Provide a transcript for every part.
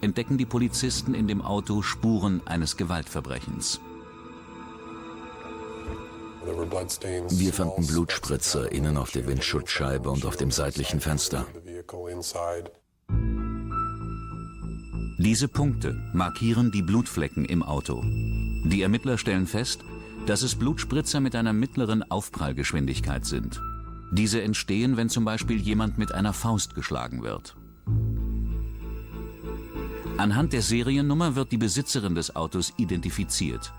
entdecken die Polizisten in dem Auto Spuren eines Gewaltverbrechens. Wir fanden Blutspritzer innen auf der Windschutzscheibe und auf dem seitlichen Fenster. Diese Punkte markieren die Blutflecken im Auto. Die Ermittler stellen fest, dass es Blutspritzer mit einer mittleren Aufprallgeschwindigkeit sind. Diese entstehen, wenn zum Beispiel jemand mit einer Faust geschlagen wird. Anhand der Seriennummer wird die Besitzerin des Autos identifiziert.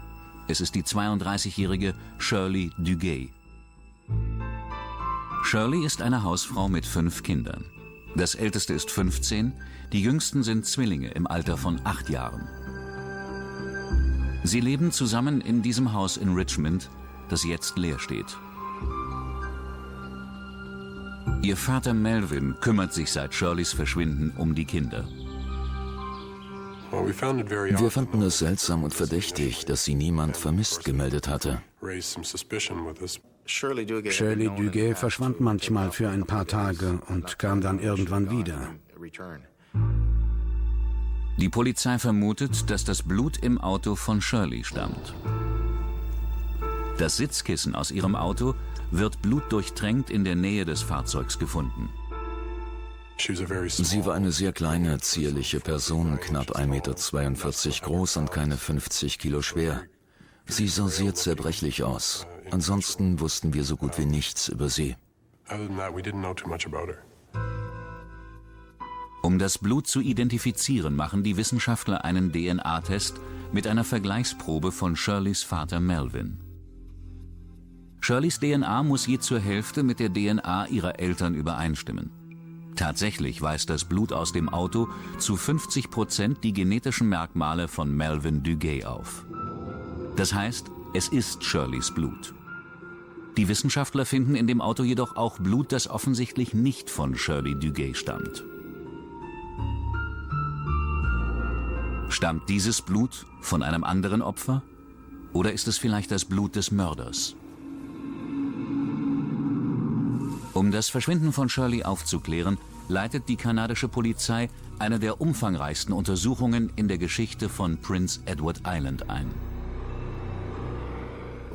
Es ist die 32-jährige Shirley Duguay. Shirley ist eine Hausfrau mit fünf Kindern. Das älteste ist 15, die jüngsten sind Zwillinge im Alter von acht Jahren. Sie leben zusammen in diesem Haus in Richmond, das jetzt leer steht. Ihr Vater Melvin kümmert sich seit Shirleys Verschwinden um die Kinder. Wir fanden es seltsam und verdächtig, dass sie niemand vermisst gemeldet hatte. Shirley Duguay verschwand manchmal für ein paar Tage und kam dann irgendwann wieder. Die Polizei vermutet, dass das Blut im Auto von Shirley stammt. Das Sitzkissen aus ihrem Auto wird blutdurchtränkt in der Nähe des Fahrzeugs gefunden. Sie war eine sehr kleine, zierliche Person, knapp 1,42 Meter groß und keine 50 Kilo schwer. Sie sah sehr zerbrechlich aus. Ansonsten wussten wir so gut wie nichts über sie. Um das Blut zu identifizieren, machen die Wissenschaftler einen DNA-Test mit einer Vergleichsprobe von Shirleys Vater Melvin. Shirleys DNA muss je zur Hälfte mit der DNA ihrer Eltern übereinstimmen. Tatsächlich weist das Blut aus dem Auto zu 50 Prozent die genetischen Merkmale von Melvin Duguay auf. Das heißt, es ist Shirleys Blut. Die Wissenschaftler finden in dem Auto jedoch auch Blut, das offensichtlich nicht von Shirley Duguay stammt. Stammt dieses Blut von einem anderen Opfer? Oder ist es vielleicht das Blut des Mörders? Um das Verschwinden von Shirley aufzuklären, leitet die kanadische Polizei eine der umfangreichsten Untersuchungen in der Geschichte von Prince Edward Island ein.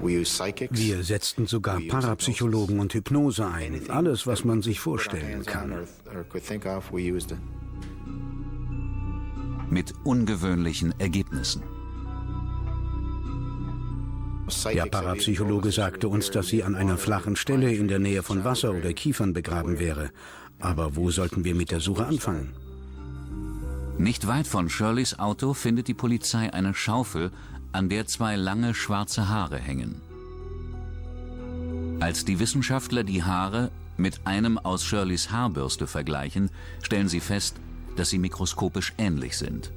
Wir setzten sogar Parapsychologen und Hypnose ein. Alles, was man sich vorstellen kann. Mit ungewöhnlichen Ergebnissen. Der Parapsychologe sagte uns, dass sie an einer flachen Stelle in der Nähe von Wasser oder Kiefern begraben wäre. Aber wo sollten wir mit der Suche anfangen? Nicht weit von Shirleys Auto findet die Polizei eine Schaufel, an der zwei lange schwarze Haare hängen. Als die Wissenschaftler die Haare mit einem aus Shirleys Haarbürste vergleichen, stellen sie fest, dass sie mikroskopisch ähnlich sind.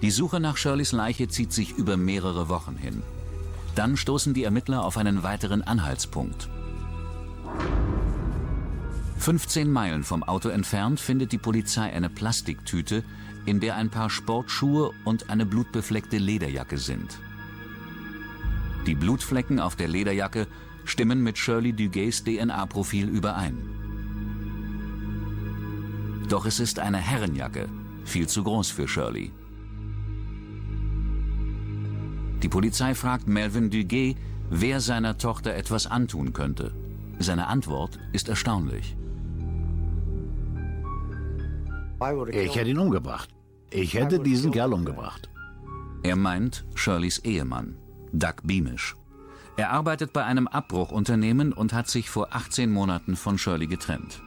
Die Suche nach Shirleys Leiche zieht sich über mehrere Wochen hin. Dann stoßen die Ermittler auf einen weiteren Anhaltspunkt. 15 Meilen vom Auto entfernt findet die Polizei eine Plastiktüte, in der ein paar Sportschuhe und eine blutbefleckte Lederjacke sind. Die Blutflecken auf der Lederjacke stimmen mit Shirley Dugays DNA-Profil überein. Doch es ist eine Herrenjacke, viel zu groß für Shirley. Die Polizei fragt Melvin Duguay, wer seiner Tochter etwas antun könnte. Seine Antwort ist erstaunlich. Ich hätte ihn umgebracht. Ich hätte diesen Kerl umgebracht. Er meint Shirleys Ehemann, Doug Beamish. Er arbeitet bei einem Abbruchunternehmen und hat sich vor 18 Monaten von Shirley getrennt.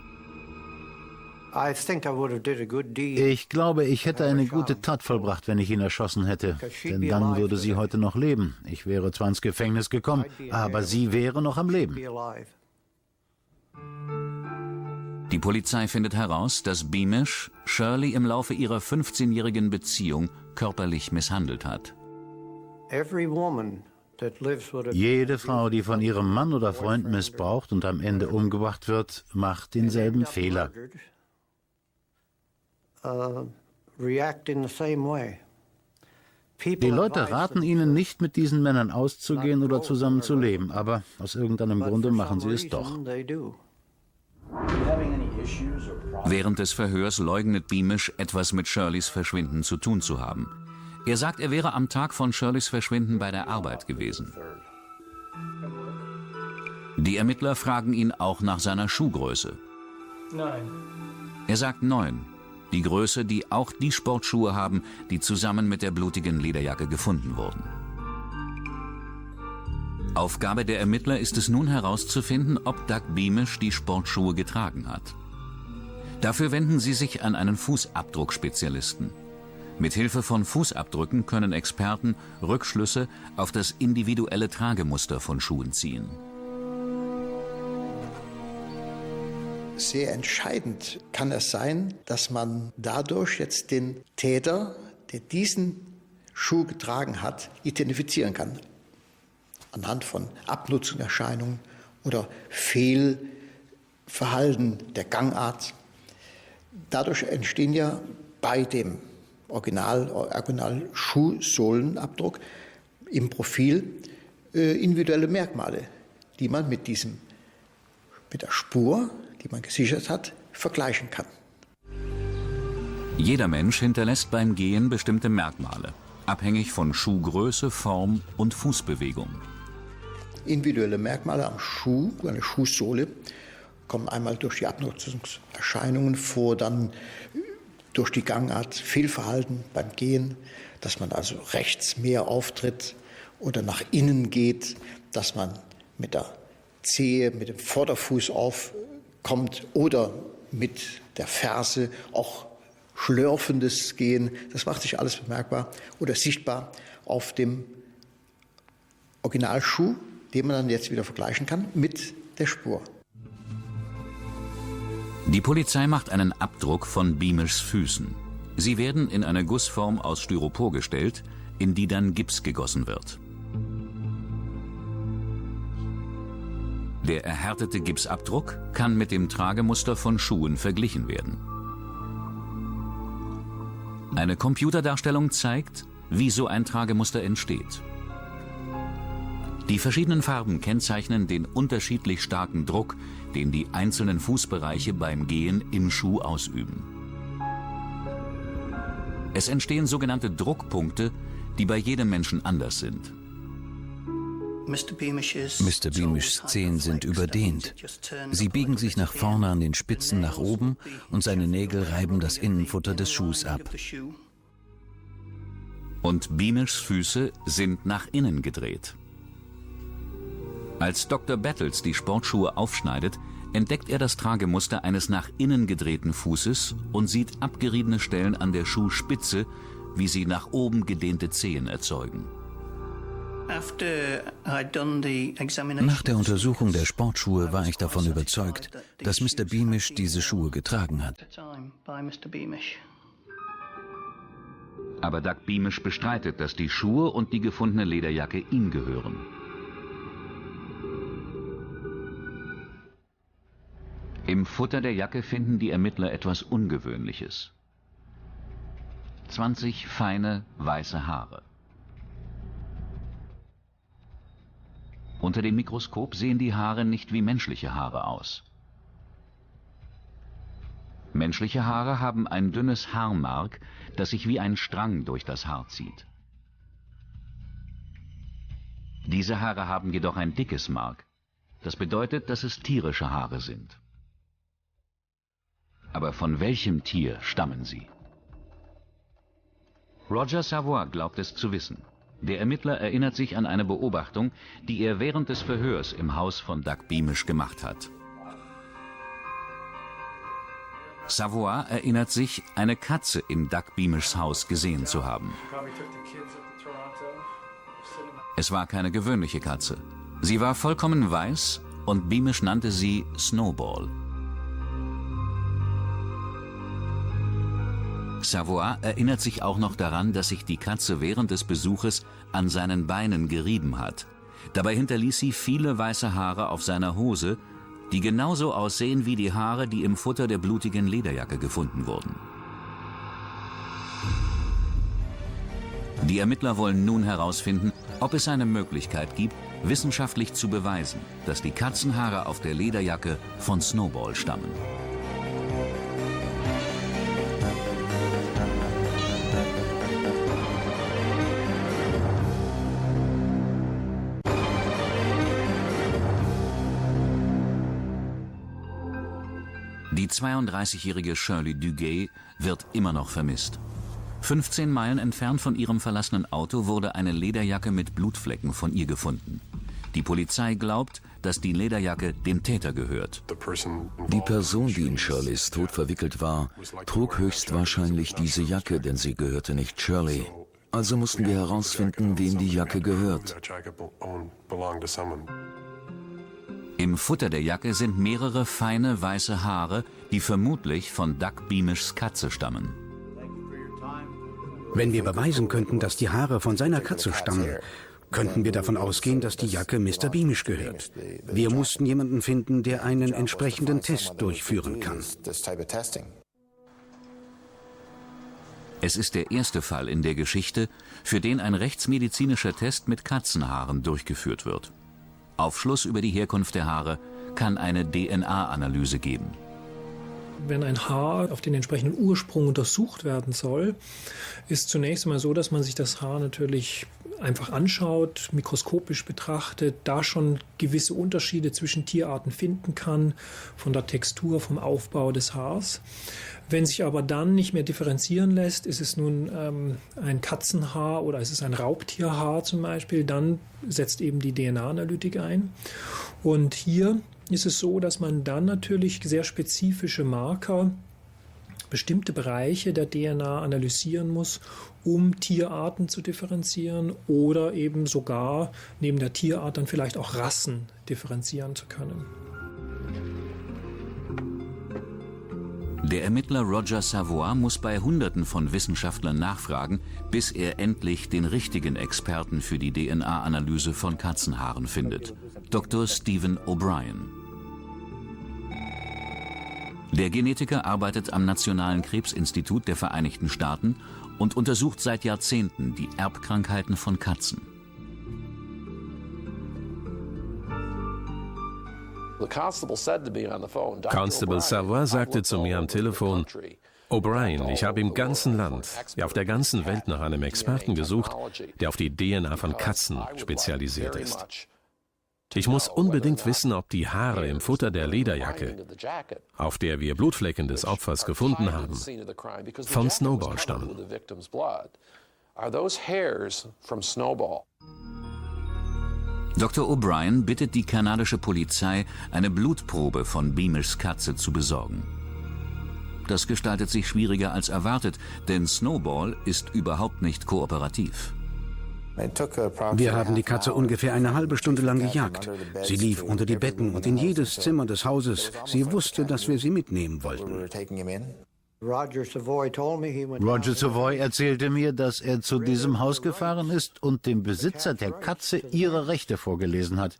Ich glaube, ich hätte eine gute Tat vollbracht, wenn ich ihn erschossen hätte. Denn dann würde sie heute noch leben. Ich wäre zwar ins Gefängnis gekommen, aber sie wäre noch am Leben. Die Polizei findet heraus, dass Beamish Shirley im Laufe ihrer 15-jährigen Beziehung körperlich misshandelt hat. Jede Frau, die von ihrem Mann oder Freund missbraucht und am Ende umgebracht wird, macht denselben Fehler. Uh, Die Leute raten ihnen nicht, mit diesen Männern auszugehen oder zusammen zu leben, aber aus irgendeinem Grunde machen sie es doch. Während des Verhörs leugnet Beamish, etwas mit Shirleys Verschwinden zu tun zu haben. Er sagt, er wäre am Tag von Shirleys Verschwinden bei der Arbeit gewesen. Die Ermittler fragen ihn auch nach seiner Schuhgröße. Nein. Er sagt neun. Die Größe, die auch die Sportschuhe haben, die zusammen mit der blutigen Lederjacke gefunden wurden. Aufgabe der Ermittler ist es nun herauszufinden, ob Doug Beamish die Sportschuhe getragen hat. Dafür wenden sie sich an einen Fußabdruckspezialisten. Mit Hilfe von Fußabdrücken können Experten Rückschlüsse auf das individuelle Tragemuster von Schuhen ziehen. Sehr entscheidend kann es sein, dass man dadurch jetzt den Täter, der diesen Schuh getragen hat, identifizieren kann. Anhand von Abnutzungserscheinungen oder Fehlverhalten der Gangart. Dadurch entstehen ja bei dem Original, Original Schuhsohlenabdruck im Profil äh, individuelle Merkmale, die man mit diesem mit der Spur, die man gesichert hat, vergleichen kann. Jeder Mensch hinterlässt beim Gehen bestimmte Merkmale, abhängig von Schuhgröße, Form und Fußbewegung. Individuelle Merkmale am Schuh, eine Schuhsohle, kommen einmal durch die Abnutzungserscheinungen vor, dann durch die Gangart, Fehlverhalten beim Gehen, dass man also rechts mehr auftritt oder nach innen geht, dass man mit der Zehe, mit dem Vorderfuß aufkommt oder mit der Ferse auch schlürfendes Gehen. Das macht sich alles bemerkbar oder sichtbar auf dem Originalschuh, den man dann jetzt wieder vergleichen kann mit der Spur. Die Polizei macht einen Abdruck von Beamish Füßen. Sie werden in eine Gussform aus Styropor gestellt, in die dann Gips gegossen wird. Der erhärtete Gipsabdruck kann mit dem Tragemuster von Schuhen verglichen werden. Eine Computerdarstellung zeigt, wie so ein Tragemuster entsteht. Die verschiedenen Farben kennzeichnen den unterschiedlich starken Druck, den die einzelnen Fußbereiche beim Gehen im Schuh ausüben. Es entstehen sogenannte Druckpunkte, die bei jedem Menschen anders sind. Mr. Beamishs Zehen sind überdehnt. Sie biegen sich nach vorne an den Spitzen nach oben und seine Nägel reiben das Innenfutter des Schuhs ab. Und Beamishs Füße sind nach innen gedreht. Als Dr. Battles die Sportschuhe aufschneidet, entdeckt er das Tragemuster eines nach innen gedrehten Fußes und sieht abgeriebene Stellen an der Schuhspitze, wie sie nach oben gedehnte Zehen erzeugen. Nach der Untersuchung der Sportschuhe war ich davon überzeugt, dass Mr. Beamish diese Schuhe getragen hat. Aber Doug Beamish bestreitet, dass die Schuhe und die gefundene Lederjacke ihm gehören. Im Futter der Jacke finden die Ermittler etwas Ungewöhnliches. 20 feine, weiße Haare. Unter dem Mikroskop sehen die Haare nicht wie menschliche Haare aus. Menschliche Haare haben ein dünnes Haarmark, das sich wie ein Strang durch das Haar zieht. Diese Haare haben jedoch ein dickes Mark. Das bedeutet, dass es tierische Haare sind. Aber von welchem Tier stammen sie? Roger Savoy glaubt es zu wissen. Der Ermittler erinnert sich an eine Beobachtung, die er während des Verhörs im Haus von Doug Beamish gemacht hat. Savoy erinnert sich, eine Katze in Doug Beamishs Haus gesehen zu haben. Es war keine gewöhnliche Katze. Sie war vollkommen weiß und Beamish nannte sie Snowball. Savoy erinnert sich auch noch daran, dass sich die Katze während des Besuches an seinen Beinen gerieben hat. Dabei hinterließ sie viele weiße Haare auf seiner Hose, die genauso aussehen wie die Haare, die im Futter der blutigen Lederjacke gefunden wurden. Die Ermittler wollen nun herausfinden, ob es eine Möglichkeit gibt, wissenschaftlich zu beweisen, dass die Katzenhaare auf der Lederjacke von Snowball stammen. Die 32-jährige Shirley Duguay wird immer noch vermisst. 15 Meilen entfernt von ihrem verlassenen Auto wurde eine Lederjacke mit Blutflecken von ihr gefunden. Die Polizei glaubt, dass die Lederjacke dem Täter gehört. Die Person, die in Shirleys Tod verwickelt war, trug höchstwahrscheinlich diese Jacke, denn sie gehörte nicht Shirley. Also mussten wir herausfinden, wem die Jacke gehört. Im Futter der Jacke sind mehrere feine weiße Haare, die vermutlich von Doug Beamishs Katze stammen. Wenn wir beweisen könnten, dass die Haare von seiner Katze stammen, könnten wir davon ausgehen, dass die Jacke Mr. Beamish gehört. Wir mussten jemanden finden, der einen entsprechenden Test durchführen kann. Es ist der erste Fall in der Geschichte, für den ein rechtsmedizinischer Test mit Katzenhaaren durchgeführt wird. Aufschluss über die Herkunft der Haare kann eine DNA-Analyse geben. Wenn ein Haar auf den entsprechenden Ursprung untersucht werden soll, ist zunächst einmal so, dass man sich das Haar natürlich einfach anschaut, mikroskopisch betrachtet, da schon gewisse Unterschiede zwischen Tierarten finden kann, von der Textur, vom Aufbau des Haars. Wenn sich aber dann nicht mehr differenzieren lässt, ist es nun ähm, ein Katzenhaar oder ist es ein Raubtierhaar zum Beispiel, dann setzt eben die DNA-Analytik ein. Und hier ist es so, dass man dann natürlich sehr spezifische Marker bestimmte Bereiche der DNA analysieren muss, um Tierarten zu differenzieren oder eben sogar neben der Tierart dann vielleicht auch Rassen differenzieren zu können. Der Ermittler Roger Savoy muss bei Hunderten von Wissenschaftlern nachfragen, bis er endlich den richtigen Experten für die DNA-Analyse von Katzenhaaren findet, Dr. Stephen O'Brien. Der Genetiker arbeitet am Nationalen Krebsinstitut der Vereinigten Staaten und untersucht seit Jahrzehnten die Erbkrankheiten von Katzen. Constable Savoy sagte zu mir am Telefon, O'Brien, ich habe im ganzen Land, ja auf der ganzen Welt nach einem Experten gesucht, der auf die DNA von Katzen spezialisiert ist. Ich muss unbedingt wissen, ob die Haare im Futter der Lederjacke, auf der wir Blutflecken des Opfers gefunden haben, von Snowball stammen. Dr. O'Brien bittet die kanadische Polizei, eine Blutprobe von Beamishs Katze zu besorgen. Das gestaltet sich schwieriger als erwartet, denn Snowball ist überhaupt nicht kooperativ. Wir haben die Katze ungefähr eine halbe Stunde lang gejagt. Sie lief unter die Betten und in jedes Zimmer des Hauses. Sie wusste, dass wir sie mitnehmen wollten. Roger Savoy erzählte mir, dass er zu diesem Haus gefahren ist und dem Besitzer der Katze ihre Rechte vorgelesen hat.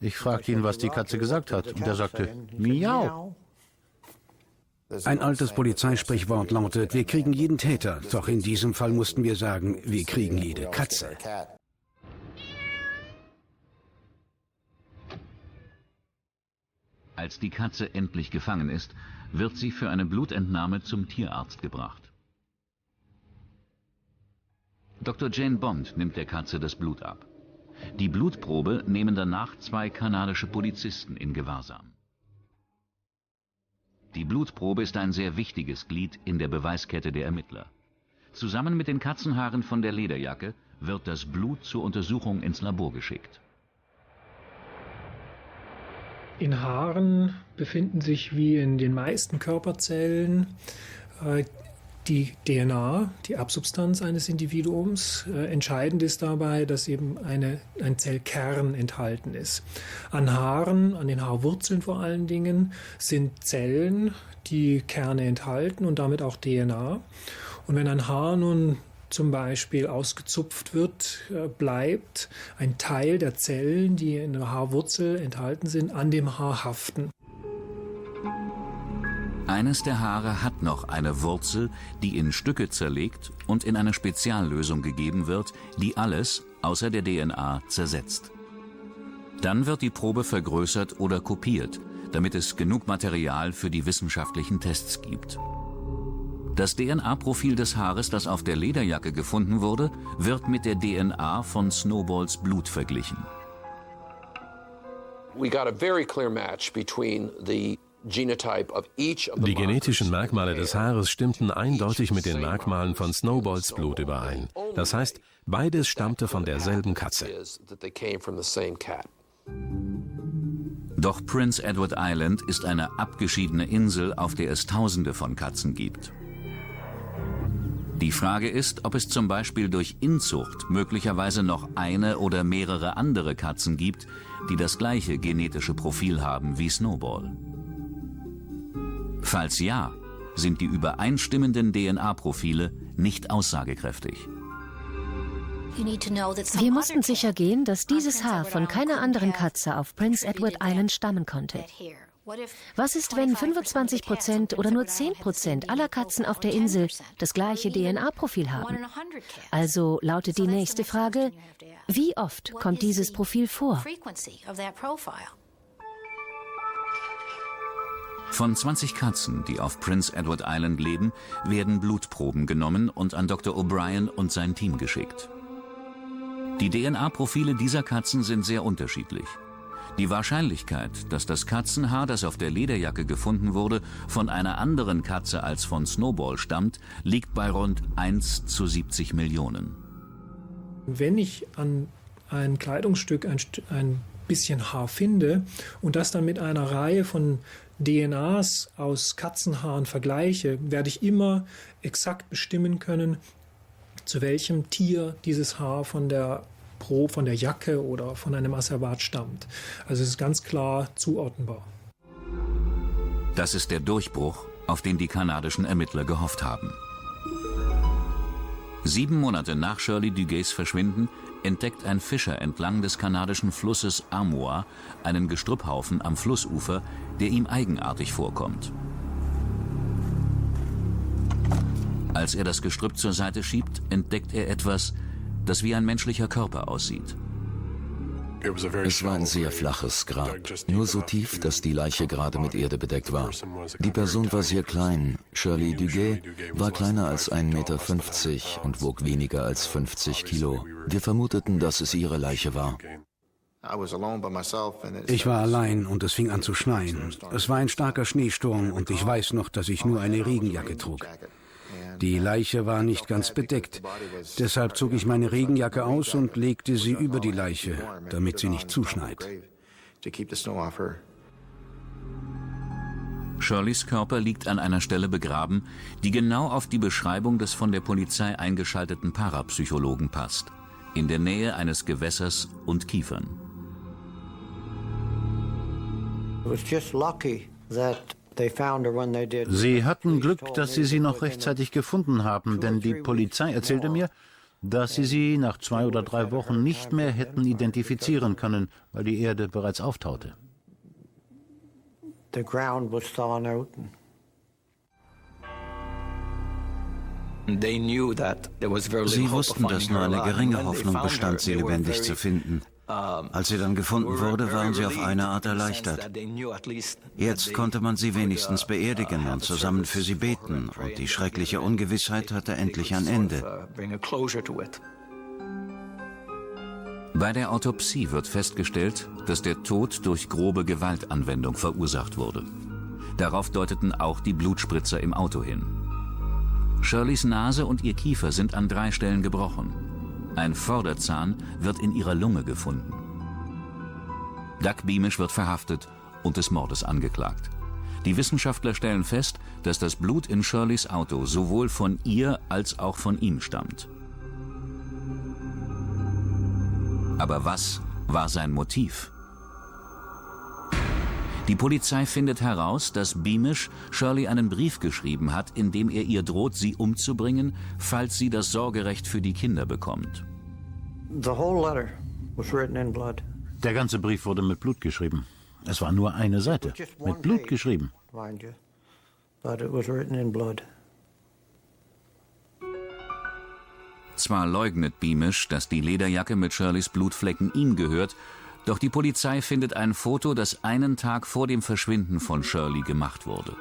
Ich fragte ihn, was die Katze gesagt hat, und er sagte, Miau. Ein altes Polizeisprichwort lautet, wir kriegen jeden Täter, doch in diesem Fall mussten wir sagen, wir kriegen jede Katze. Als die Katze endlich gefangen ist, wird sie für eine Blutentnahme zum Tierarzt gebracht. Dr. Jane Bond nimmt der Katze das Blut ab. Die Blutprobe nehmen danach zwei kanadische Polizisten in Gewahrsam. Die Blutprobe ist ein sehr wichtiges Glied in der Beweiskette der Ermittler. Zusammen mit den Katzenhaaren von der Lederjacke wird das Blut zur Untersuchung ins Labor geschickt. In Haaren befinden sich wie in den meisten Körperzellen äh, die DNA, die Absubstanz eines Individuums. Äh, entscheidend ist dabei, dass eben eine, ein Zellkern enthalten ist. An Haaren, an den Haarwurzeln vor allen Dingen, sind Zellen, die Kerne enthalten und damit auch DNA. Und wenn ein Haar nun zum Beispiel ausgezupft wird, äh, bleibt ein Teil der Zellen, die in der Haarwurzel enthalten sind, an dem Haar haften. Eines der Haare hat noch eine Wurzel, die in Stücke zerlegt und in eine Speziallösung gegeben wird, die alles außer der DNA zersetzt. Dann wird die Probe vergrößert oder kopiert, damit es genug Material für die wissenschaftlichen Tests gibt. Das DNA-Profil des Haares, das auf der Lederjacke gefunden wurde, wird mit der DNA von Snowballs Blut verglichen. Die genetischen Merkmale des Haares stimmten eindeutig mit den Merkmalen von Snowballs Blut überein. Das heißt, beides stammte von derselben Katze. Doch Prince Edward Island ist eine abgeschiedene Insel, auf der es Tausende von Katzen gibt. Die Frage ist, ob es zum Beispiel durch Inzucht möglicherweise noch eine oder mehrere andere Katzen gibt, die das gleiche genetische Profil haben wie Snowball. Falls ja, sind die übereinstimmenden DNA-Profile nicht aussagekräftig. Wir mussten sicher gehen, dass dieses Haar von keiner anderen Katze auf Prince Edward Island stammen konnte. Was ist, wenn 25 Prozent oder nur 10 Prozent aller Katzen auf der Insel das gleiche DNA-Profil haben? Also lautet die nächste Frage, wie oft kommt dieses Profil vor? Von 20 Katzen, die auf Prince Edward Island leben, werden Blutproben genommen und an Dr. O'Brien und sein Team geschickt. Die DNA-Profile dieser Katzen sind sehr unterschiedlich. Die Wahrscheinlichkeit, dass das Katzenhaar, das auf der Lederjacke gefunden wurde, von einer anderen Katze als von Snowball stammt, liegt bei rund 1 zu 70 Millionen. Wenn ich an ein Kleidungsstück ein, ein bisschen Haar finde und das dann mit einer Reihe von DNAs aus Katzenhaaren vergleiche, werde ich immer exakt bestimmen können, zu welchem Tier dieses Haar von der Pro von der Jacke oder von einem Asservat stammt. Also es ist ganz klar zuordnenbar. Das ist der Durchbruch, auf den die kanadischen Ermittler gehofft haben. Sieben Monate nach Shirley Duguays Verschwinden entdeckt ein Fischer entlang des kanadischen Flusses Amoa einen Gestrüpphaufen am Flussufer, der ihm eigenartig vorkommt. Als er das Gestrüpp zur Seite schiebt, entdeckt er etwas, das wie ein menschlicher Körper aussieht. Es war ein sehr flaches Grab, nur so tief, dass die Leiche gerade mit Erde bedeckt war. Die Person war sehr klein. Shirley Duguay war kleiner als 1,50 Meter und wog weniger als 50 Kilo. Wir vermuteten, dass es ihre Leiche war. Ich war allein und es fing an zu schneien. Es war ein starker Schneesturm und ich weiß noch, dass ich nur eine Regenjacke trug. Die Leiche war nicht ganz bedeckt. Deshalb zog ich meine Regenjacke aus und legte sie über die Leiche, damit sie nicht zuschneit. Shirleys Körper liegt an einer Stelle begraben, die genau auf die Beschreibung des von der Polizei eingeschalteten Parapsychologen passt. In der Nähe eines Gewässers und Kiefern. It was just lucky that Sie hatten Glück, dass Sie sie noch rechtzeitig gefunden haben, denn die Polizei erzählte mir, dass sie sie nach zwei oder drei Wochen nicht mehr hätten identifizieren können, weil die Erde bereits auftaute. Sie wussten, dass nur eine geringe Hoffnung bestand, sie lebendig zu finden. Als sie dann gefunden wurde, waren sie auf eine Art erleichtert. Jetzt konnte man sie wenigstens beerdigen und zusammen für sie beten und die schreckliche Ungewissheit hatte endlich ein Ende. Bei der Autopsie wird festgestellt, dass der Tod durch grobe Gewaltanwendung verursacht wurde. Darauf deuteten auch die Blutspritzer im Auto hin. Shirleys Nase und ihr Kiefer sind an drei Stellen gebrochen. Ein Vorderzahn wird in ihrer Lunge gefunden. Doug Beamish wird verhaftet und des Mordes angeklagt. Die Wissenschaftler stellen fest, dass das Blut in Shirleys Auto sowohl von ihr als auch von ihm stammt. Aber was war sein Motiv? Die Polizei findet heraus, dass Beamish Shirley einen Brief geschrieben hat, in dem er ihr droht, sie umzubringen, falls sie das Sorgerecht für die Kinder bekommt. Der ganze Brief wurde mit Blut geschrieben. Es war nur eine Seite, mit Blut geschrieben. Zwar leugnet Beamish, dass die Lederjacke mit Shirleys Blutflecken ihm gehört, doch die Polizei findet ein Foto, das einen Tag vor dem Verschwinden von Shirley gemacht wurde.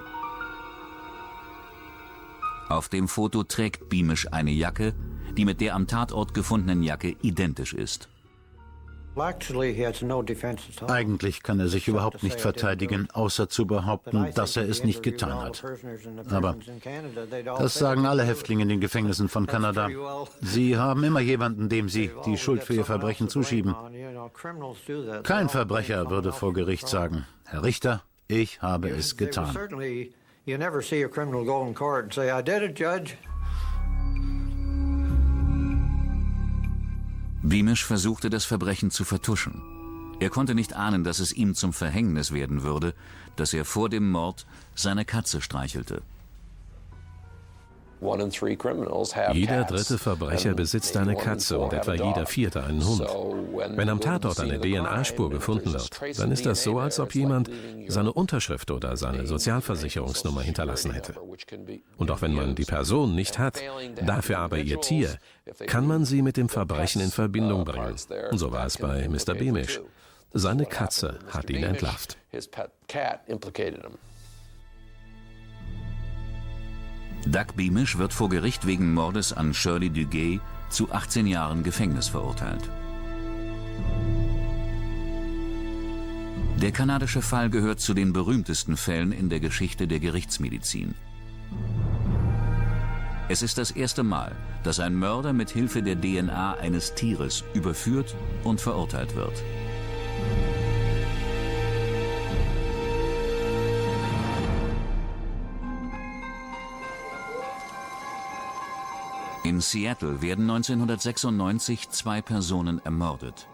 Auf dem Foto trägt Beamish eine Jacke, die mit der am Tatort gefundenen Jacke identisch ist. Eigentlich kann er sich überhaupt nicht verteidigen, außer zu behaupten, dass er es nicht getan hat. Aber das sagen alle Häftlinge in den Gefängnissen von Kanada. Sie haben immer jemanden, dem sie die Schuld für ihr Verbrechen zuschieben. Kein Verbrecher würde vor Gericht sagen, Herr Richter, ich habe es getan. Beamish versuchte das Verbrechen zu vertuschen. Er konnte nicht ahnen, dass es ihm zum Verhängnis werden würde, dass er vor dem Mord seine Katze streichelte. Jeder dritte Verbrecher besitzt eine Katze und etwa jeder vierte einen Hund. Wenn am Tatort eine DNA-Spur gefunden wird, dann ist das so, als ob jemand seine Unterschrift oder seine Sozialversicherungsnummer hinterlassen hätte. Und auch wenn man die Person nicht hat, dafür aber ihr Tier, kann man sie mit dem Verbrechen in Verbindung bringen. So war es bei Mr. Beamish. Seine Katze hat ihn entlarvt. Doug Beamish wird vor Gericht wegen Mordes an Shirley Duguay zu 18 Jahren Gefängnis verurteilt. Der kanadische Fall gehört zu den berühmtesten Fällen in der Geschichte der Gerichtsmedizin. Es ist das erste Mal, dass ein Mörder mit Hilfe der DNA eines Tieres überführt und verurteilt wird. In Seattle werden 1996 zwei Personen ermordet.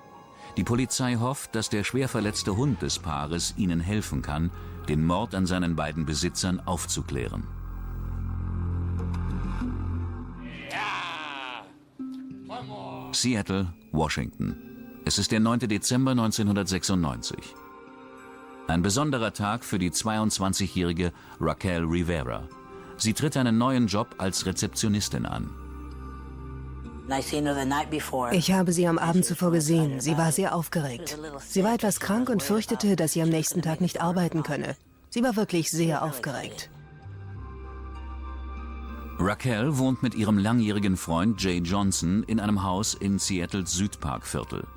Die Polizei hofft, dass der schwer verletzte Hund des Paares ihnen helfen kann, den Mord an seinen beiden Besitzern aufzuklären. Seattle, Washington. Es ist der 9. Dezember 1996. Ein besonderer Tag für die 22-jährige Raquel Rivera. Sie tritt einen neuen Job als Rezeptionistin an. Ich habe sie am Abend zuvor gesehen. Sie war sehr aufgeregt. Sie war etwas krank und fürchtete, dass sie am nächsten Tag nicht arbeiten könne. Sie war wirklich sehr aufgeregt. Raquel wohnt mit ihrem langjährigen Freund Jay Johnson in einem Haus in Seattles Südparkviertel.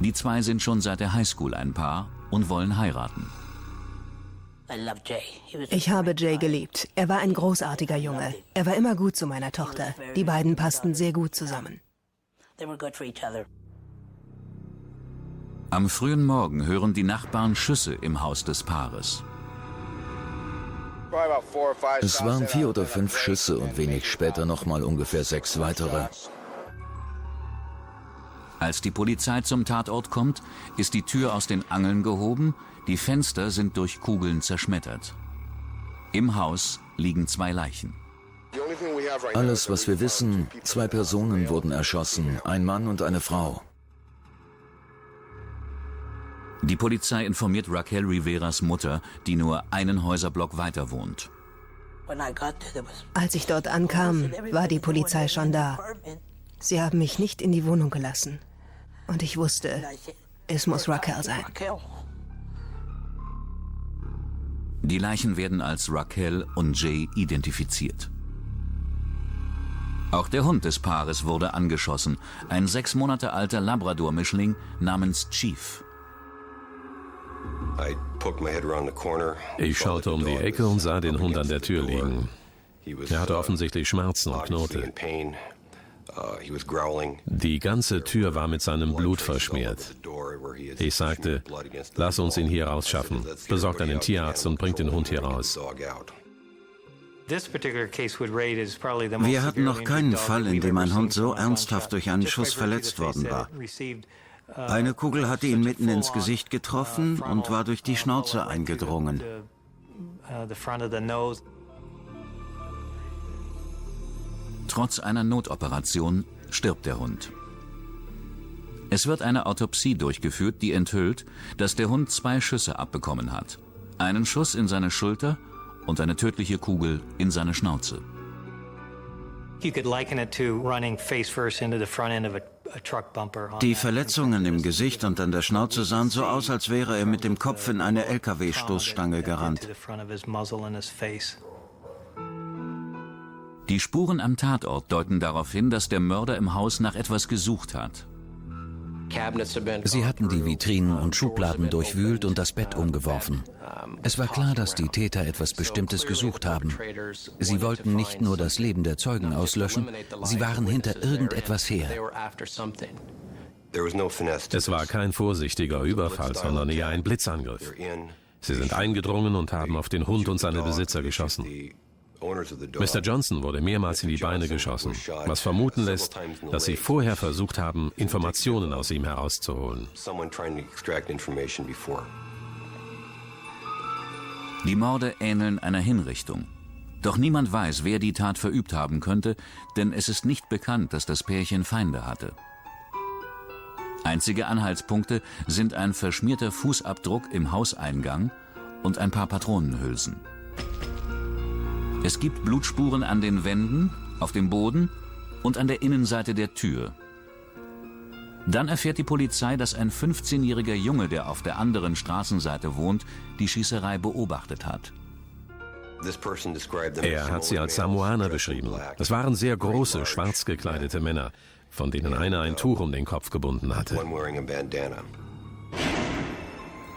Die zwei sind schon seit der Highschool ein Paar und wollen heiraten. Ich habe Jay geliebt. Er war ein großartiger Junge. Er war immer gut zu meiner Tochter. Die beiden passten sehr gut zusammen. Am frühen Morgen hören die Nachbarn Schüsse im Haus des Paares. Es waren vier oder fünf Schüsse und wenig später nochmal ungefähr sechs weitere. Als die Polizei zum Tatort kommt, ist die Tür aus den Angeln gehoben, die Fenster sind durch Kugeln zerschmettert. Im Haus liegen zwei Leichen. Alles, was wir wissen, zwei Personen wurden erschossen, ein Mann und eine Frau. Die Polizei informiert Raquel Riveras Mutter, die nur einen Häuserblock weiter wohnt. Als ich dort ankam, war die Polizei schon da. Sie haben mich nicht in die Wohnung gelassen. Und ich wusste, es muss Raquel sein. Die Leichen werden als Raquel und Jay identifiziert. Auch der Hund des Paares wurde angeschossen, ein sechs Monate alter Labrador-Mischling namens Chief. Ich schaute um die Ecke und sah den Hund an der Tür liegen. Er hatte offensichtlich Schmerzen und knurrte. Uh, Die ganze Tür war mit seinem Blut verschmiert. Ich sagte, lass uns ihn hier rausschaffen. Besorgt einen Tierarzt und bringt den Hund hier raus. Wir hatten noch keinen Fall, in dem ein Hund so ernsthaft durch einen Schuss verletzt worden war. Eine Kugel hatte ihn mitten ins Gesicht getroffen und war durch die Schnauze eingedrungen. Trotz einer Notoperation stirbt der Hund. Es wird eine Autopsie durchgeführt, die enthüllt, dass der Hund zwei Schüsse abbekommen hat. Einen Schuss in seine Schulter und eine tödliche Kugel in seine Schnauze. Die Verletzungen im Gesicht und an der Schnauze sahen so aus, als wäre er mit dem Kopf in eine LKW-Stoßstange gerannt. Die Spuren am Tatort deuten darauf hin, dass der Mörder im Haus nach etwas gesucht hat. Sie hatten die Vitrinen und Schubladen durchwühlt und das Bett umgeworfen. Es war klar, dass die Täter etwas Bestimmtes gesucht haben. Sie wollten nicht nur das Leben der Zeugen auslöschen, sie waren hinter irgendetwas her. Es war kein vorsichtiger Überfall, sondern eher ein Blitzangriff. Sie sind eingedrungen und haben auf den Hund und seine Besitzer geschossen. Mr. Johnson wurde mehrmals in die Beine geschossen, was vermuten lässt, dass sie vorher versucht haben, Informationen aus ihm herauszuholen. Die Morde ähneln einer Hinrichtung. Doch niemand weiß, wer die Tat verübt haben könnte, denn es ist nicht bekannt, dass das Pärchen Feinde hatte. Einzige Anhaltspunkte sind ein verschmierter Fußabdruck im Hauseingang und ein paar Patronenhülsen. Es gibt Blutspuren an den Wänden, auf dem Boden und an der Innenseite der Tür. Dann erfährt die Polizei, dass ein 15-jähriger Junge, der auf der anderen Straßenseite wohnt, die Schießerei beobachtet hat. Er hat sie als Samoaner beschrieben. Es waren sehr große, schwarz gekleidete Männer, von denen einer ein Tuch um den Kopf gebunden hatte.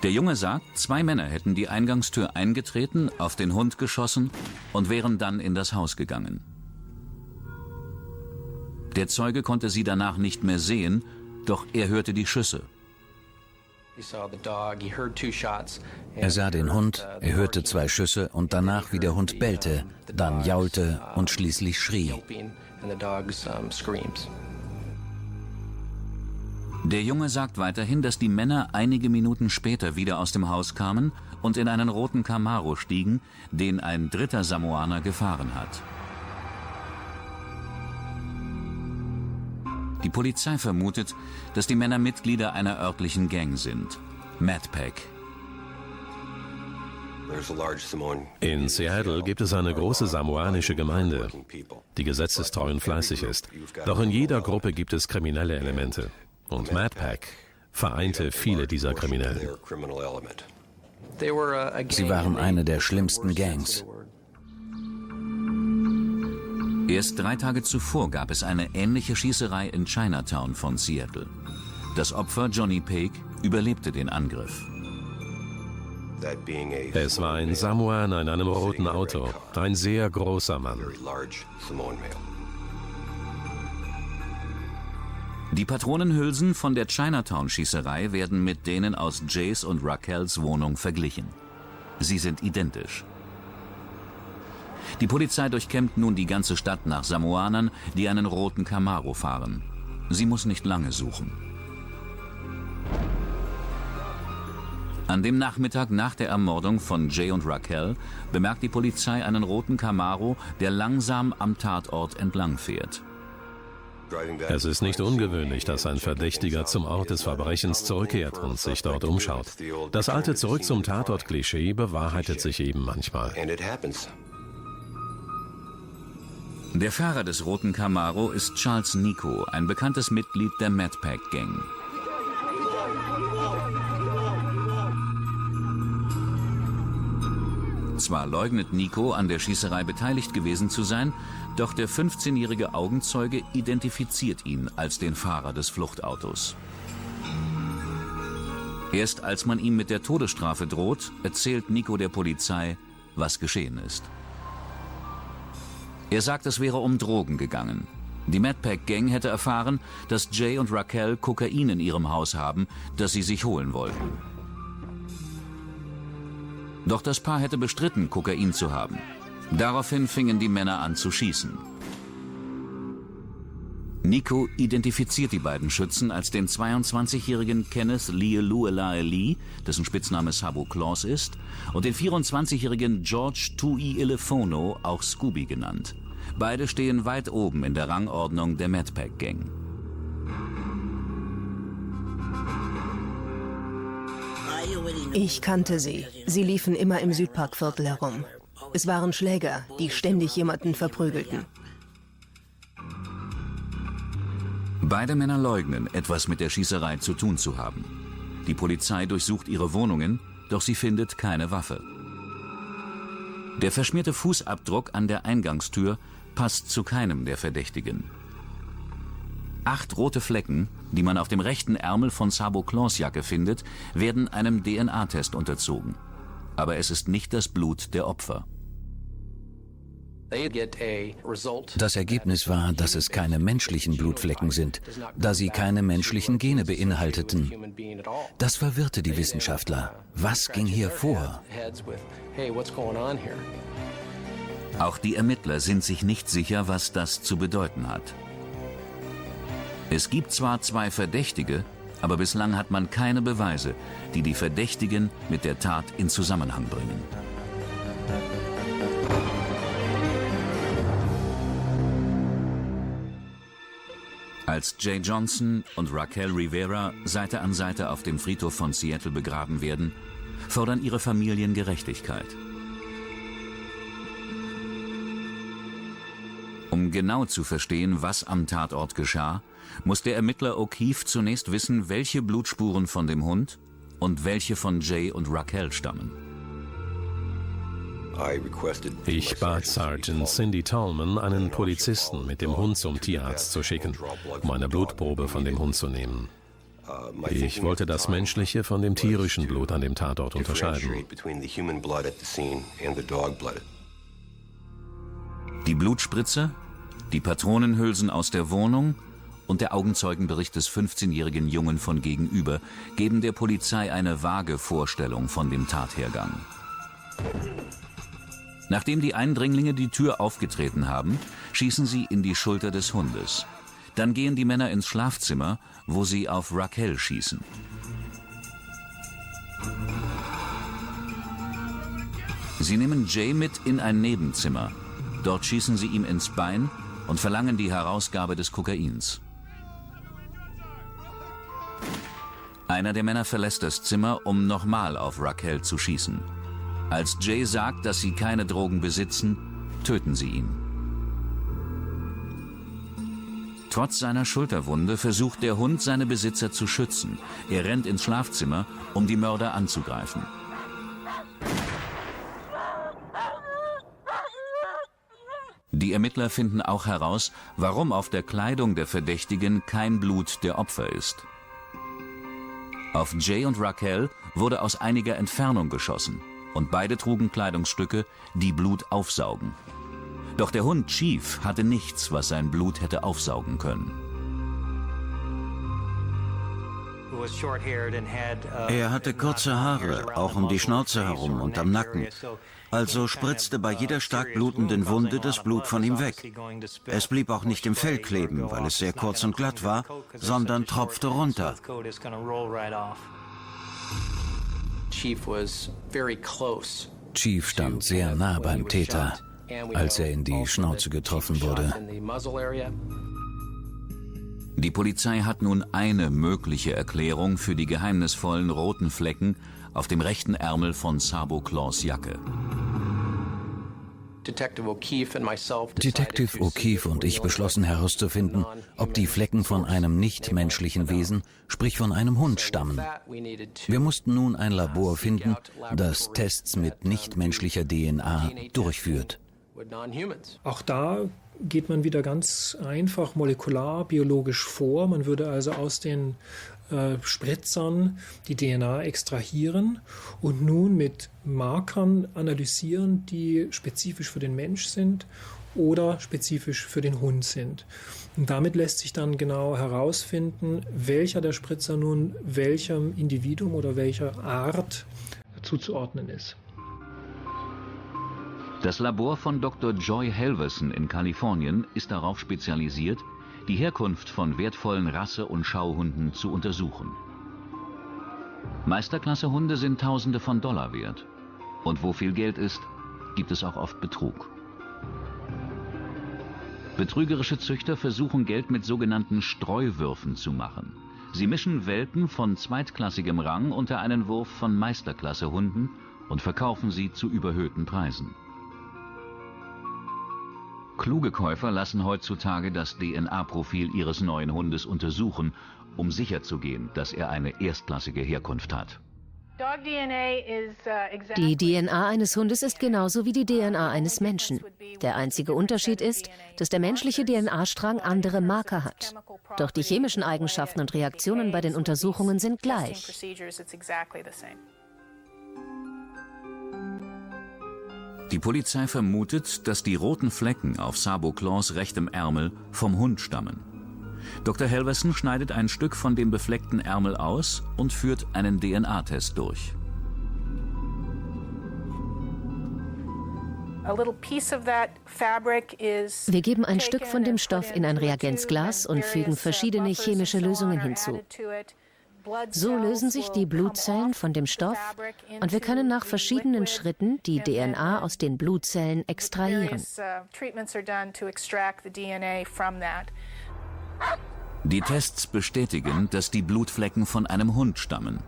Der Junge sagt, zwei Männer hätten die Eingangstür eingetreten, auf den Hund geschossen und wären dann in das Haus gegangen. Der Zeuge konnte sie danach nicht mehr sehen, doch er hörte die Schüsse. Er sah den Hund, er hörte zwei Schüsse und danach, wie der Hund bellte, dann jaulte und schließlich schrie. Der Junge sagt weiterhin, dass die Männer einige Minuten später wieder aus dem Haus kamen und in einen roten Camaro stiegen, den ein dritter Samoaner gefahren hat. Die Polizei vermutet, dass die Männer Mitglieder einer örtlichen Gang sind. Madpack. In Seattle gibt es eine große samoanische Gemeinde, die gesetzestreu und fleißig ist. Doch in jeder Gruppe gibt es kriminelle Elemente und Madpack vereinte viele dieser Kriminellen. Sie waren eine der schlimmsten Gangs. Erst drei Tage zuvor gab es eine ähnliche Schießerei in Chinatown von Seattle. Das Opfer Johnny Page überlebte den Angriff. Es war ein Samoaner in einem roten Auto, ein sehr großer Mann. Die Patronenhülsen von der Chinatown-Schießerei werden mit denen aus Jays und Raquels Wohnung verglichen. Sie sind identisch. Die Polizei durchkämmt nun die ganze Stadt nach Samoanern, die einen roten Camaro fahren. Sie muss nicht lange suchen. An dem Nachmittag nach der Ermordung von Jay und Raquel bemerkt die Polizei einen roten Camaro, der langsam am Tatort entlangfährt. Es ist nicht ungewöhnlich, dass ein Verdächtiger zum Ort des Verbrechens zurückkehrt und sich dort umschaut. Das alte Zurück zum Tatort-Klischee bewahrheitet sich eben manchmal. Der Fahrer des roten Camaro ist Charles Nico, ein bekanntes Mitglied der Madpack Gang. Zwar leugnet Nico, an der Schießerei beteiligt gewesen zu sein, doch der 15-jährige Augenzeuge identifiziert ihn als den Fahrer des Fluchtautos. Erst als man ihm mit der Todesstrafe droht, erzählt Nico der Polizei, was geschehen ist. Er sagt, es wäre um Drogen gegangen. Die Madpack Gang hätte erfahren, dass Jay und Raquel Kokain in ihrem Haus haben, das sie sich holen wollten. Doch das Paar hätte bestritten, Kokain zu haben. Daraufhin fingen die Männer an zu schießen. Nico identifiziert die beiden Schützen als den 22-jährigen Kenneth Lieluelae Lee, dessen Spitzname Sabo Claus ist, und den 24-jährigen George Tui Ilefono, auch Scooby genannt. Beide stehen weit oben in der Rangordnung der Madpack Gang. Ich kannte sie. Sie liefen immer im Südparkviertel herum. Es waren Schläger, die ständig jemanden verprügelten. Beide Männer leugnen, etwas mit der Schießerei zu tun zu haben. Die Polizei durchsucht ihre Wohnungen, doch sie findet keine Waffe. Der verschmierte Fußabdruck an der Eingangstür passt zu keinem der Verdächtigen. Acht rote Flecken, die man auf dem rechten Ärmel von Sabo Claus Jacke findet, werden einem DNA-Test unterzogen. Aber es ist nicht das Blut der Opfer. Das Ergebnis war, dass es keine menschlichen Blutflecken sind, da sie keine menschlichen Gene beinhalteten. Das verwirrte die Wissenschaftler. Was ging hier vor? Auch die Ermittler sind sich nicht sicher, was das zu bedeuten hat. Es gibt zwar zwei Verdächtige, aber bislang hat man keine Beweise, die die Verdächtigen mit der Tat in Zusammenhang bringen. Als Jay Johnson und Raquel Rivera Seite an Seite auf dem Friedhof von Seattle begraben werden, fordern ihre Familien Gerechtigkeit. Um genau zu verstehen, was am Tatort geschah, muss der Ermittler O'Keefe zunächst wissen, welche Blutspuren von dem Hund und welche von Jay und Raquel stammen. Ich bat Sergeant Cindy Tallman, einen Polizisten mit dem Hund zum Tierarzt zu schicken, um eine Blutprobe von dem Hund zu nehmen. Ich wollte das menschliche von dem tierischen Blut an dem Tatort unterscheiden. Die Blutspritze, die Patronenhülsen aus der Wohnung und der Augenzeugenbericht des 15-jährigen Jungen von gegenüber geben der Polizei eine vage Vorstellung von dem Tathergang. Nachdem die Eindringlinge die Tür aufgetreten haben, schießen sie in die Schulter des Hundes. Dann gehen die Männer ins Schlafzimmer, wo sie auf Raquel schießen. Sie nehmen Jay mit in ein Nebenzimmer. Dort schießen sie ihm ins Bein und verlangen die Herausgabe des Kokains. Einer der Männer verlässt das Zimmer, um nochmal auf Raquel zu schießen. Als Jay sagt, dass sie keine Drogen besitzen, töten sie ihn. Trotz seiner Schulterwunde versucht der Hund, seine Besitzer zu schützen. Er rennt ins Schlafzimmer, um die Mörder anzugreifen. Die Ermittler finden auch heraus, warum auf der Kleidung der Verdächtigen kein Blut der Opfer ist. Auf Jay und Raquel wurde aus einiger Entfernung geschossen und beide trugen Kleidungsstücke, die Blut aufsaugen. Doch der Hund Chief hatte nichts, was sein Blut hätte aufsaugen können. Er hatte kurze Haare, auch um die Schnauze herum und am Nacken. Also spritzte bei jeder stark blutenden Wunde das Blut von ihm weg. Es blieb auch nicht im Fell kleben, weil es sehr kurz und glatt war, sondern tropfte runter. Chief stand sehr nah beim Täter, als er in die Schnauze getroffen wurde. Die Polizei hat nun eine mögliche Erklärung für die geheimnisvollen roten Flecken auf dem rechten Ärmel von Sabo Claus Jacke. Detective O'Keefe und ich beschlossen herauszufinden, ob die Flecken von einem nichtmenschlichen Wesen, sprich von einem Hund, stammen. Wir mussten nun ein Labor finden, das Tests mit nichtmenschlicher DNA durchführt. Auch da geht man wieder ganz einfach molekular biologisch vor. Man würde also aus den äh, Spritzern die DNA extrahieren und nun mit Markern analysieren, die spezifisch für den Mensch sind oder spezifisch für den Hund sind. Und damit lässt sich dann genau herausfinden, welcher der Spritzer nun welchem Individuum oder welcher Art zuzuordnen ist. Das Labor von Dr. Joy Helverson in Kalifornien ist darauf spezialisiert, die Herkunft von wertvollen Rasse- und Schauhunden zu untersuchen. Meisterklasse-Hunde sind Tausende von Dollar wert. Und wo viel Geld ist, gibt es auch oft Betrug. Betrügerische Züchter versuchen Geld mit sogenannten Streuwürfen zu machen. Sie mischen Welpen von zweitklassigem Rang unter einen Wurf von Meisterklasse-Hunden und verkaufen sie zu überhöhten Preisen. Kluge Käufer lassen heutzutage das DNA-Profil ihres neuen Hundes untersuchen, um sicherzugehen, dass er eine erstklassige Herkunft hat. Die DNA eines Hundes ist genauso wie die DNA eines Menschen. Der einzige Unterschied ist, dass der menschliche DNA-Strang andere Marker hat. Doch die chemischen Eigenschaften und Reaktionen bei den Untersuchungen sind gleich. Die Polizei vermutet, dass die roten Flecken auf Sabo Claus rechtem Ärmel vom Hund stammen. Dr. Helverson schneidet ein Stück von dem befleckten Ärmel aus und führt einen DNA-Test durch. Wir geben ein Stück von dem Stoff in ein Reagenzglas und fügen verschiedene chemische Lösungen hinzu. So lösen sich die Blutzellen von dem Stoff und wir können nach verschiedenen Schritten die DNA aus den Blutzellen extrahieren. Die Tests bestätigen, dass die Blutflecken von einem Hund stammen.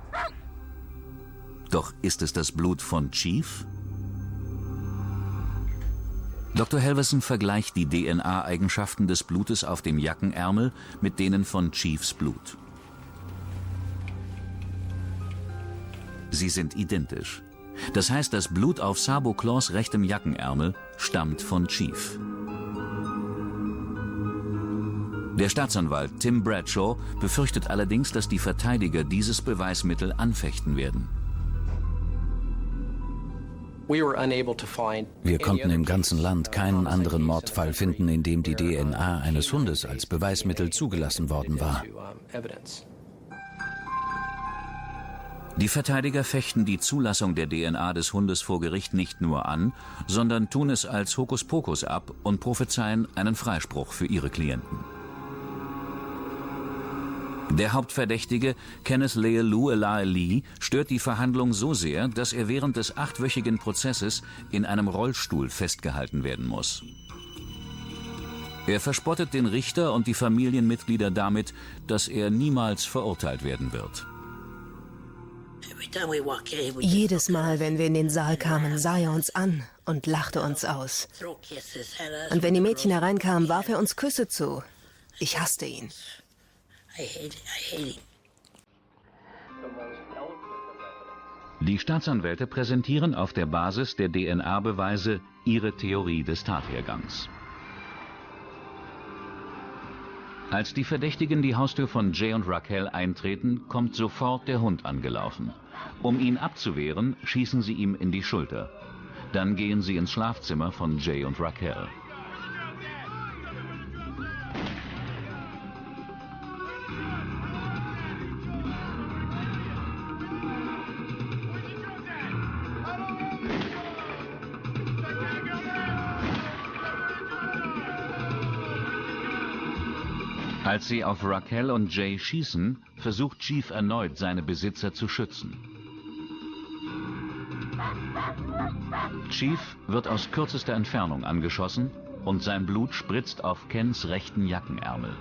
Doch ist es das Blut von Chief? Dr. Helverson vergleicht die DNA-Eigenschaften des Blutes auf dem Jackenärmel mit denen von Chiefs Blut. Sie sind identisch. Das heißt, das Blut auf Sabo Claus rechtem Jackenärmel stammt von Chief. Der Staatsanwalt Tim Bradshaw befürchtet allerdings, dass die Verteidiger dieses Beweismittel anfechten werden. Wir konnten im ganzen Land keinen anderen Mordfall finden, in dem die DNA eines Hundes als Beweismittel zugelassen worden war. Die Verteidiger fechten die Zulassung der DNA des Hundes vor Gericht nicht nur an, sondern tun es als Hokuspokus ab und prophezeien einen Freispruch für ihre Klienten. Der Hauptverdächtige, Kenneth Leelu Elae Lee, stört die Verhandlung so sehr, dass er während des achtwöchigen Prozesses in einem Rollstuhl festgehalten werden muss. Er verspottet den Richter und die Familienmitglieder damit, dass er niemals verurteilt werden wird. Jedes Mal, wenn wir in den Saal kamen, sah er uns an und lachte uns aus. Und wenn die Mädchen hereinkamen, warf er uns Küsse zu. Ich hasste ihn. Die Staatsanwälte präsentieren auf der Basis der DNA-Beweise ihre Theorie des Tathergangs. Als die Verdächtigen die Haustür von Jay und Raquel eintreten, kommt sofort der Hund angelaufen. Um ihn abzuwehren, schießen sie ihm in die Schulter. Dann gehen sie ins Schlafzimmer von Jay und Raquel. Als sie auf Raquel und Jay schießen, versucht Chief erneut, seine Besitzer zu schützen. Chief wird aus kürzester Entfernung angeschossen und sein Blut spritzt auf Kens rechten Jackenärmel.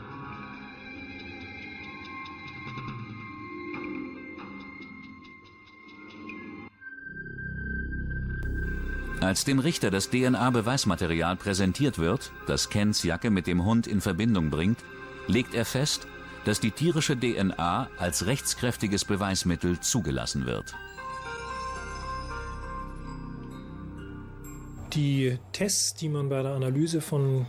Als dem Richter das DNA-Beweismaterial präsentiert wird, das Kens Jacke mit dem Hund in Verbindung bringt, legt er fest, dass die tierische DNA als rechtskräftiges Beweismittel zugelassen wird. Die Tests, die man bei der Analyse von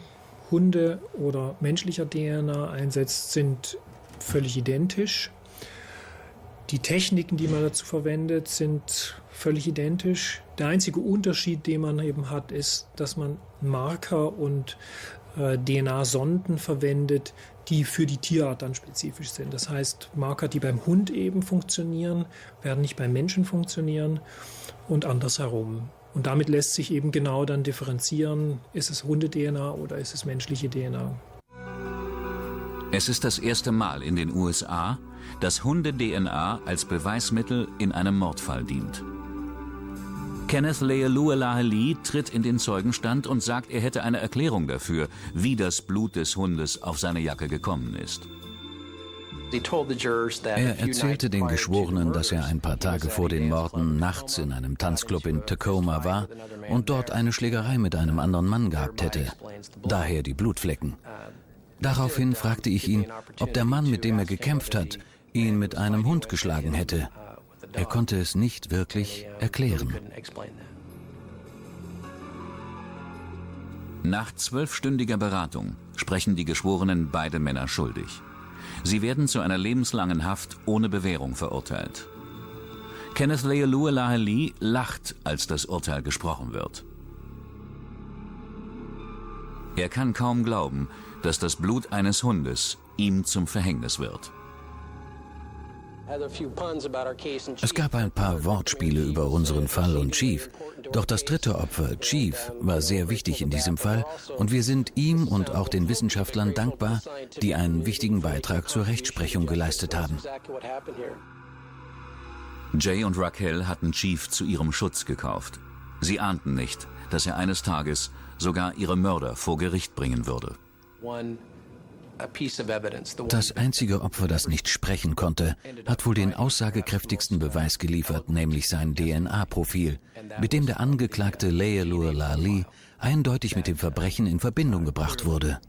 Hunde- oder menschlicher DNA einsetzt, sind völlig identisch. Die Techniken, die man dazu verwendet, sind völlig identisch. Der einzige Unterschied, den man eben hat, ist, dass man Marker und äh, DNA-Sonden verwendet, die für die Tierart dann spezifisch sind. Das heißt, Marker, die beim Hund eben funktionieren, werden nicht beim Menschen funktionieren und andersherum. Und damit lässt sich eben genau dann differenzieren, ist es Hunde-DNA oder ist es menschliche DNA. Es ist das erste Mal in den USA, dass Hunde-DNA als Beweismittel in einem Mordfall dient. Kenneth Leeluelaheli tritt in den Zeugenstand und sagt, er hätte eine Erklärung dafür, wie das Blut des Hundes auf seine Jacke gekommen ist. Er erzählte den Geschworenen, dass er ein paar Tage vor den Morden nachts in einem Tanzclub in Tacoma war und dort eine Schlägerei mit einem anderen Mann gehabt hätte. Daher die Blutflecken. Daraufhin fragte ich ihn, ob der Mann, mit dem er gekämpft hat, ihn mit einem Hund geschlagen hätte. Er konnte es nicht wirklich erklären. Nach zwölfstündiger Beratung sprechen die Geschworenen beide Männer schuldig. Sie werden zu einer lebenslangen Haft ohne Bewährung verurteilt. Kenneth Leoluelahi lacht, als das Urteil gesprochen wird. Er kann kaum glauben, dass das Blut eines Hundes ihm zum Verhängnis wird. Es gab ein paar Wortspiele über unseren Fall und Chief. Doch das dritte Opfer, Chief, war sehr wichtig in diesem Fall und wir sind ihm und auch den Wissenschaftlern dankbar, die einen wichtigen Beitrag zur Rechtsprechung geleistet haben. Jay und Raquel hatten Chief zu ihrem Schutz gekauft. Sie ahnten nicht, dass er eines Tages sogar ihre Mörder vor Gericht bringen würde. Das einzige Opfer, das nicht sprechen konnte, hat wohl den aussagekräftigsten Beweis geliefert, nämlich sein DNA-Profil, mit dem der Angeklagte Leilur Lali eindeutig mit dem Verbrechen in Verbindung gebracht wurde.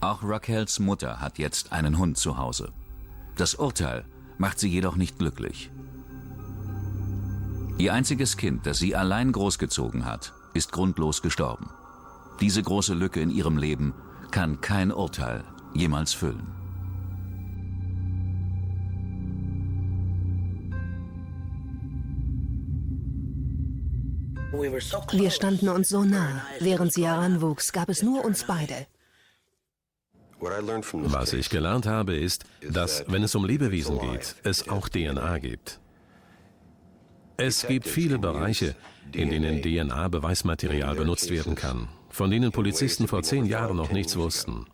Auch Raquels Mutter hat jetzt einen Hund zu Hause. Das Urteil macht sie jedoch nicht glücklich. Ihr einziges Kind, das sie allein großgezogen hat, ist grundlos gestorben. Diese große Lücke in ihrem Leben kann kein Urteil jemals füllen. Wir standen uns so nah. Während sie heranwuchs, gab es nur uns beide. Was ich gelernt habe, ist, dass, wenn es um Lebewesen geht, es auch DNA gibt. Es gibt viele Bereiche, in denen DNA-Beweismaterial benutzt werden kann, von denen Polizisten vor zehn Jahren noch nichts wussten.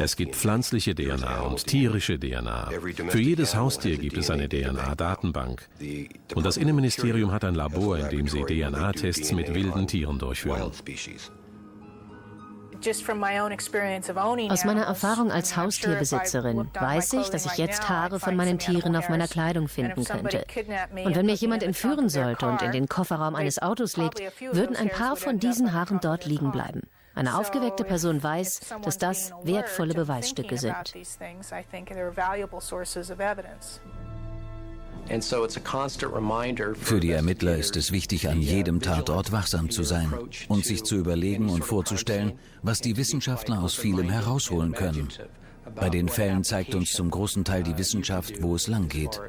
Es gibt pflanzliche DNA und tierische DNA. Für jedes Haustier gibt es eine DNA-Datenbank. Und das Innenministerium hat ein Labor, in dem sie DNA-Tests mit wilden Tieren durchführen. Aus meiner Erfahrung als Haustierbesitzerin weiß ich, dass ich jetzt Haare von meinen Tieren auf meiner Kleidung finden könnte. Und wenn mich jemand entführen sollte und in den Kofferraum eines Autos legt, würden ein paar von diesen Haaren dort liegen bleiben. Eine aufgeweckte Person weiß, dass das wertvolle Beweisstücke sind. Für die Ermittler ist es wichtig, an jedem Tatort wachsam zu sein und sich zu überlegen und vorzustellen, was die Wissenschaftler aus vielem herausholen können. Bei den Fällen zeigt uns zum großen Teil die Wissenschaft, wo es lang geht.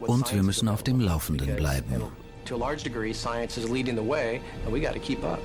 Und wir müssen auf dem Laufenden bleiben. To a large degree, science is leading the way, and we got to keep up.